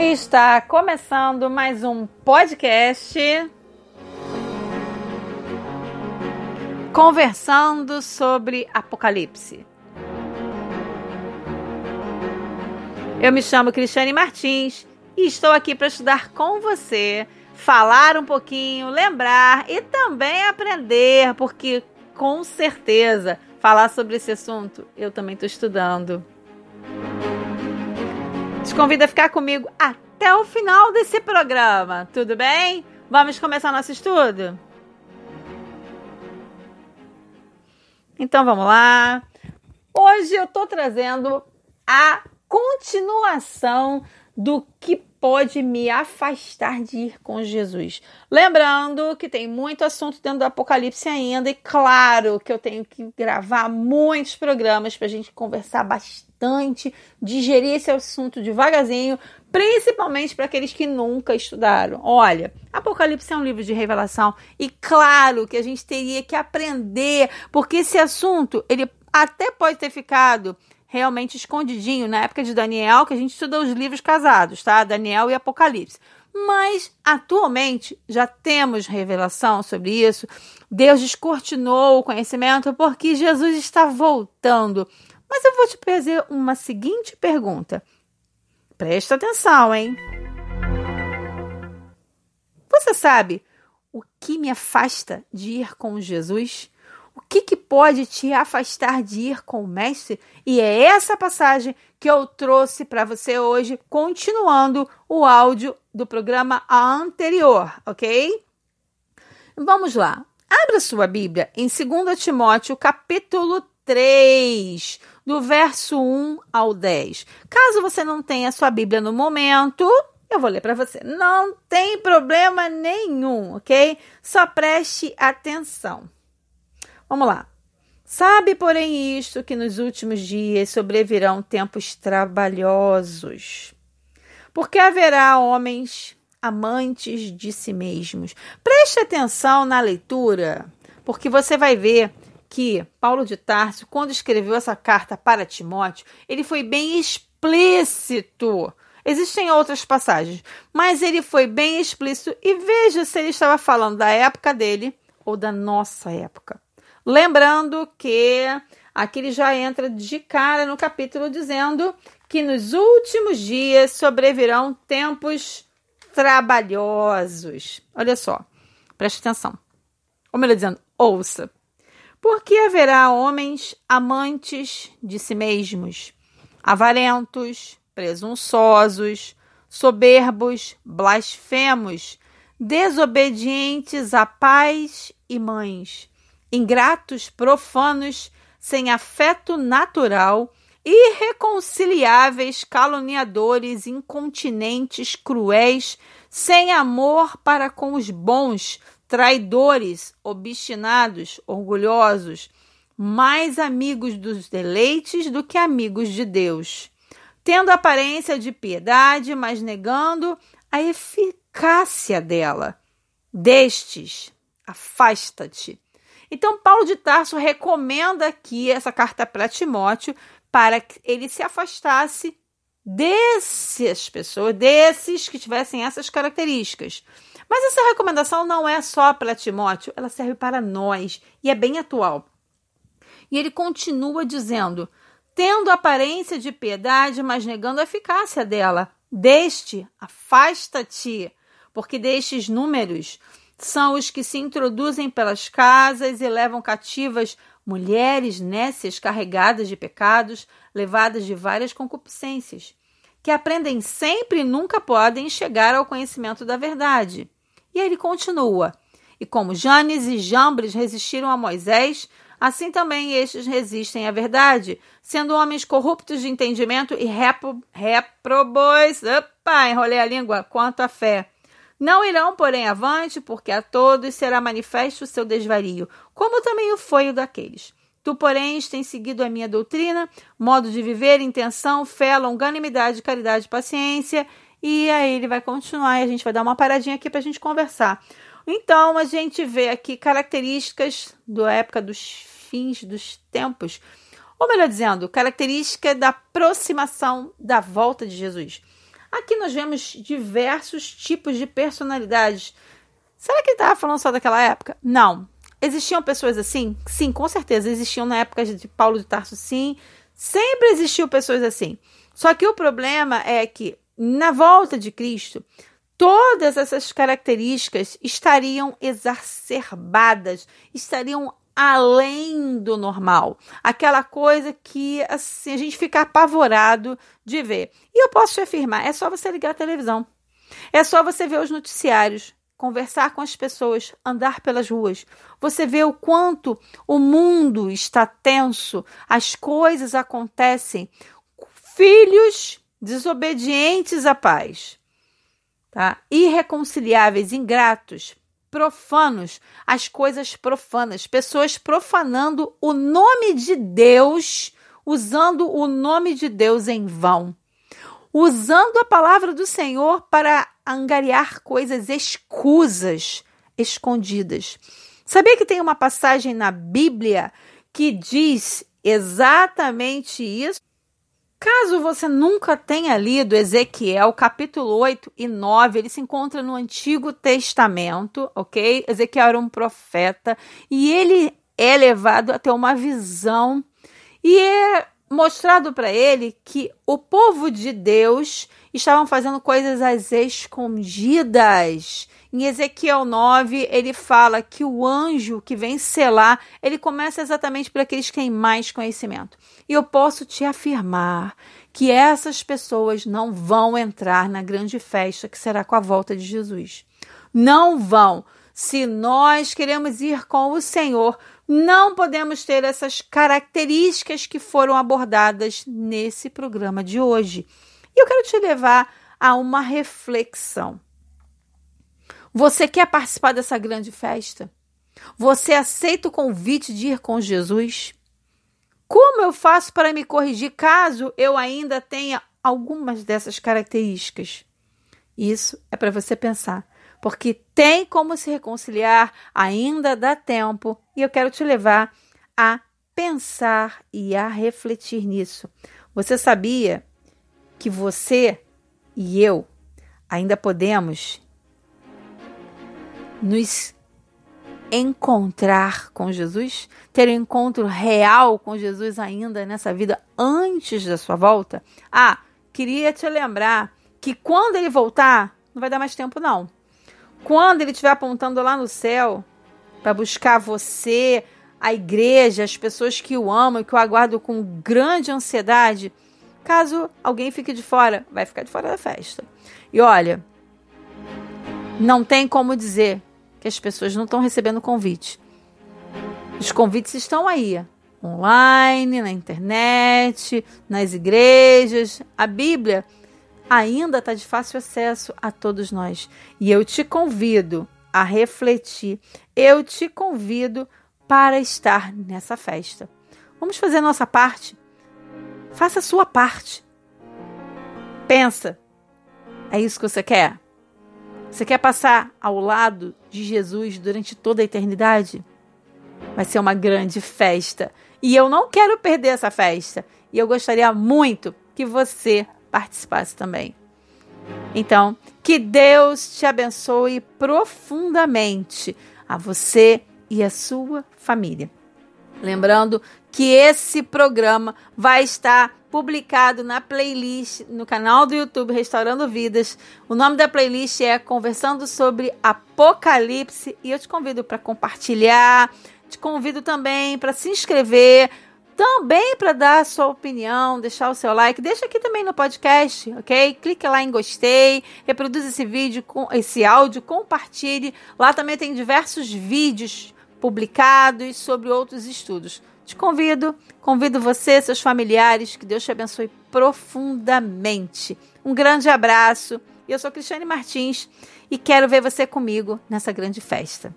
Está começando mais um podcast conversando sobre Apocalipse. Eu me chamo Cristiane Martins e estou aqui para estudar com você, falar um pouquinho, lembrar e também aprender, porque com certeza falar sobre esse assunto eu também estou estudando. Te convido a ficar comigo até o final desse programa, tudo bem? Vamos começar nosso estudo? Então vamos lá. Hoje eu estou trazendo a continuação do que pode me afastar de ir com Jesus. Lembrando que tem muito assunto dentro do Apocalipse ainda, e claro que eu tenho que gravar muitos programas para a gente conversar bastante, digerir esse assunto devagarzinho, principalmente para aqueles que nunca estudaram. Olha, Apocalipse é um livro de revelação e claro que a gente teria que aprender, porque esse assunto ele até pode ter ficado realmente escondidinho na época de Daniel, que a gente estuda os livros casados, tá? Daniel e Apocalipse. Mas atualmente já temos revelação sobre isso. Deus descortinou o conhecimento porque Jesus está voltando. Mas eu vou te fazer uma seguinte pergunta. Presta atenção, hein? Você sabe o que me afasta de ir com Jesus? Que, que pode te afastar de ir com o Mestre? E é essa passagem que eu trouxe para você hoje, continuando o áudio do programa anterior, ok? Vamos lá. Abra sua Bíblia em 2 Timóteo, capítulo 3, do verso 1 ao 10. Caso você não tenha sua Bíblia no momento, eu vou ler para você. Não tem problema nenhum, ok? Só preste atenção. Vamos lá. Sabe, porém, isto que nos últimos dias sobrevirão tempos trabalhosos, porque haverá homens amantes de si mesmos. Preste atenção na leitura, porque você vai ver que Paulo de Tarso, quando escreveu essa carta para Timóteo, ele foi bem explícito. Existem outras passagens, mas ele foi bem explícito e veja se ele estava falando da época dele ou da nossa época. Lembrando que aqui ele já entra de cara no capítulo dizendo que nos últimos dias sobrevirão tempos trabalhosos. Olha só, preste atenção. Ou melhor dizendo, ouça. Porque haverá homens amantes de si mesmos, avarentos, presunçosos, soberbos, blasfemos, desobedientes a pais e mães ingratos, profanos, sem afeto natural, irreconciliáveis, caluniadores, incontinentes, cruéis, sem amor para com os bons, traidores, obstinados, orgulhosos, mais amigos dos deleites do que amigos de Deus, tendo aparência de piedade, mas negando a eficácia dela. Destes, afasta-te então, Paulo de Tarso recomenda aqui essa carta para Timóteo para que ele se afastasse dessas pessoas, desses que tivessem essas características. Mas essa recomendação não é só para Timóteo, ela serve para nós e é bem atual. E ele continua dizendo: tendo aparência de piedade, mas negando a eficácia dela. Deste, afasta-te, porque destes números são os que se introduzem pelas casas e levam cativas mulheres nécias carregadas de pecados, levadas de várias concupiscências, que aprendem sempre e nunca podem chegar ao conhecimento da verdade. E ele continua: E como Janes e Jambres resistiram a Moisés, assim também estes resistem à verdade, sendo homens corruptos de entendimento e repro, reprobos. Opa, enrolei a língua quanto à fé não irão, porém, avante, porque a todos será manifesto o seu desvario, como também o foi o daqueles. Tu, porém, tens seguido a minha doutrina, modo de viver, intenção, fé, longanimidade, caridade, paciência. E aí ele vai continuar e a gente vai dar uma paradinha aqui para a gente conversar. Então, a gente vê aqui características da época dos fins dos tempos, ou melhor dizendo, característica da aproximação da volta de Jesus. Aqui nós vemos diversos tipos de personalidades. Será que ele estava falando só daquela época? Não. Existiam pessoas assim? Sim, com certeza. Existiam na época de Paulo de Tarso, sim. Sempre existiu pessoas assim. Só que o problema é que, na volta de Cristo, todas essas características estariam exacerbadas, estariam além do normal. Aquela coisa que assim, a gente fica apavorado de ver. E eu posso te afirmar: é só você ligar a televisão. É só você ver os noticiários, conversar com as pessoas, andar pelas ruas. Você vê o quanto o mundo está tenso, as coisas acontecem. Filhos desobedientes à paz, tá? irreconciliáveis, ingratos, profanos, as coisas profanas, pessoas profanando o nome de Deus, usando o nome de Deus em vão, usando a palavra do Senhor para angariar coisas escusas, escondidas. Sabia que tem uma passagem na Bíblia que diz exatamente isso? Caso você nunca tenha lido Ezequiel, capítulo 8 e 9, ele se encontra no Antigo Testamento, ok? Ezequiel era um profeta e ele é levado a ter uma visão e é mostrado para ele que o povo de Deus estavam fazendo coisas às escondidas. Em Ezequiel 9, ele fala que o anjo que vem selar, ele começa exatamente por aqueles que têm mais conhecimento. E eu posso te afirmar que essas pessoas não vão entrar na grande festa que será com a volta de Jesus. Não vão. Se nós queremos ir com o Senhor, não podemos ter essas características que foram abordadas nesse programa de hoje. E eu quero te levar a uma reflexão. Você quer participar dessa grande festa? Você aceita o convite de ir com Jesus? Como eu faço para me corrigir caso eu ainda tenha algumas dessas características? Isso é para você pensar, porque tem como se reconciliar, ainda dá tempo, e eu quero te levar a pensar e a refletir nisso. Você sabia que você e eu ainda podemos nos encontrar com Jesus, ter um encontro real com Jesus ainda nessa vida antes da sua volta? Ah, queria te lembrar que quando ele voltar, não vai dar mais tempo não. Quando ele estiver apontando lá no céu para buscar você, a igreja, as pessoas que o amam, que o aguardam com grande ansiedade, caso alguém fique de fora, vai ficar de fora da festa. E olha, não tem como dizer que as pessoas não estão recebendo convite. Os convites estão aí, online, na internet, nas igrejas. A Bíblia ainda está de fácil acesso a todos nós. E eu te convido a refletir, eu te convido para estar nessa festa. Vamos fazer nossa parte. Faça a sua parte. Pensa. É isso que você quer? Você quer passar ao lado de Jesus durante toda a eternidade? Vai ser uma grande festa. E eu não quero perder essa festa. E eu gostaria muito que você participasse também. Então, que Deus te abençoe profundamente a você e a sua família. Lembrando que esse programa vai estar publicado na playlist no canal do YouTube Restaurando Vidas. O nome da playlist é Conversando sobre Apocalipse e eu te convido para compartilhar, te convido também para se inscrever, também para dar a sua opinião, deixar o seu like, deixa aqui também no podcast, ok? Clique lá em gostei, reproduz esse vídeo, com esse áudio, compartilhe. Lá também tem diversos vídeos publicados sobre outros estudos. Te convido, convido você, seus familiares, que Deus te abençoe profundamente. Um grande abraço. Eu sou Cristiane Martins e quero ver você comigo nessa grande festa.